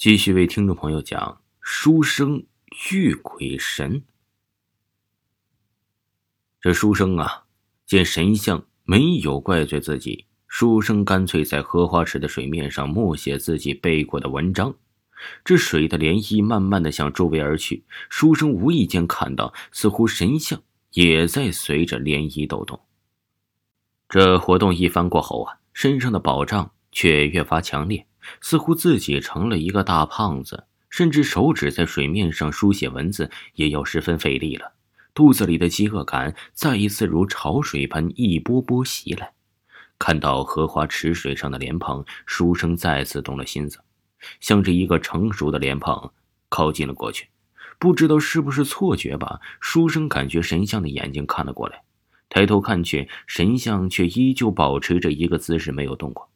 继续为听众朋友讲书生遇鬼神。这书生啊，见神像没有怪罪自己，书生干脆在荷花池的水面上默写自己背过的文章。这水的涟漪慢慢的向周围而去，书生无意间看到，似乎神像也在随着涟漪抖动。这活动一番过后啊，身上的保障却越发强烈。似乎自己成了一个大胖子，甚至手指在水面上书写文字也要十分费力了。肚子里的饥饿感再一次如潮水般一波波袭来。看到荷花池水上的莲蓬，书生再次动了心思，向着一个成熟的莲蓬靠近了过去。不知道是不是错觉吧，书生感觉神像的眼睛看了过来，抬头看去，神像却依旧保持着一个姿势，没有动过。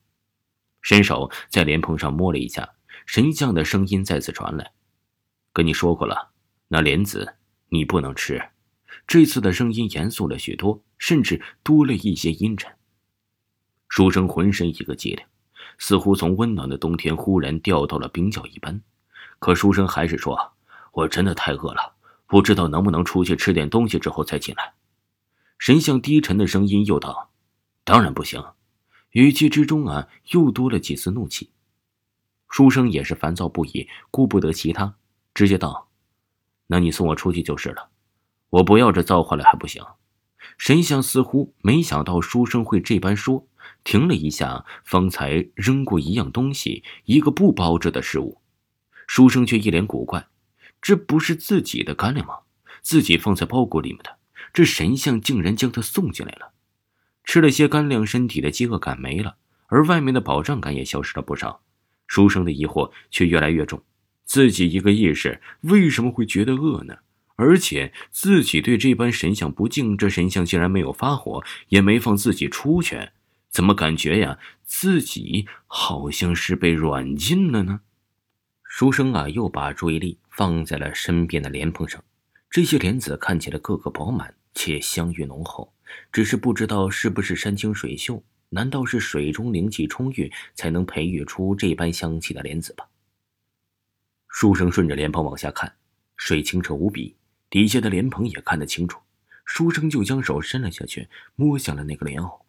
伸手在莲蓬上摸了一下，神像的声音再次传来：“跟你说过了，那莲子你不能吃。”这次的声音严肃了许多，甚至多了一些阴沉。书生浑身一个激灵，似乎从温暖的冬天忽然掉到了冰窖一般。可书生还是说：“我真的太饿了，不知道能不能出去吃点东西之后再进来。”神像低沉的声音又道：“当然不行。”语气之中啊，又多了几丝怒气。书生也是烦躁不已，顾不得其他，直接道：“那你送我出去就是了，我不要这造化了还不行。”神像似乎没想到书生会这般说，停了一下，方才扔过一样东西，一个不包着的食物。书生却一脸古怪：“这不是自己的干粮吗？自己放在包裹里面的，这神像竟然将他送进来了。”吃了些干粮，身体的饥饿感没了，而外面的饱胀感也消失了不少。书生的疑惑却越来越重：自己一个义士为什么会觉得饿呢？而且自己对这般神像不敬，这神像竟然没有发火，也没放自己出去，怎么感觉呀，自己好像是被软禁了呢？书生啊，又把注意力放在了身边的莲蓬上，这些莲子看起来个个饱满，且香郁浓厚。只是不知道是不是山清水秀？难道是水中灵气充裕，才能培育出这般香气的莲子吧？书生顺着莲蓬往下看，水清澈无比，底下的莲蓬也看得清楚。书生就将手伸了下去，摸向了那个莲藕，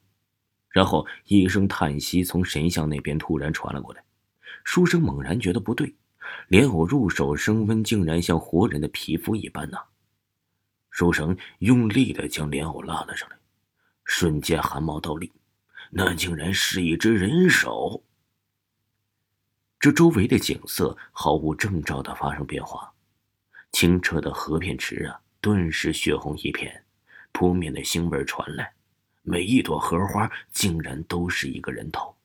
然后一声叹息从神像那边突然传了过来。书生猛然觉得不对，莲藕入手升温，竟然像活人的皮肤一般呢。书生用力的将莲藕拉了上来，瞬间汗毛倒立，那竟然是一只人手。这周围的景色毫无征兆的发生变化，清澈的河片池啊，顿时血红一片，扑面的腥味传来，每一朵荷花竟然都是一个人头。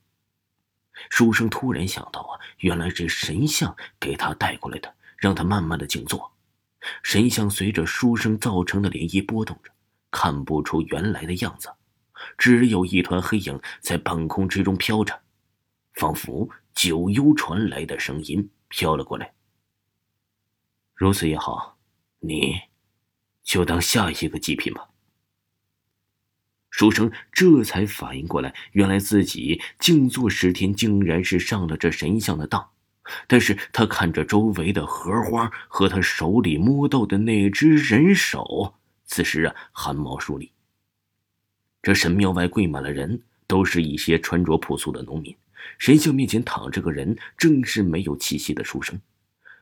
书生突然想到啊，原来是神像给他带过来的，让他慢慢的静坐。神像随着书生造成的涟漪波动着，看不出原来的样子，只有一团黑影在半空之中飘着，仿佛九幽传来的声音飘了过来。如此也好，你就当下一个祭品吧。书生这才反应过来，原来自己静坐十天，竟然是上了这神像的当。但是他看着周围的荷花和他手里摸到的那只人手，此时啊汗毛竖立。这神庙外跪满了人，都是一些穿着朴素的农民。神像面前躺着个人，正是没有气息的书生。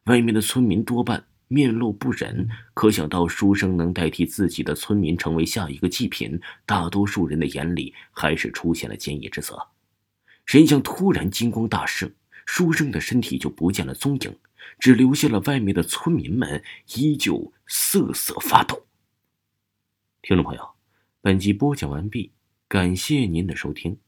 外面的村民多半面露不忍，可想到书生能代替自己的村民成为下一个祭品，大多数人的眼里还是出现了坚毅之色。神像突然金光大盛。书生的身体就不见了踪影，只留下了外面的村民们依旧瑟瑟发抖。听众朋友，本集播讲完毕，感谢您的收听。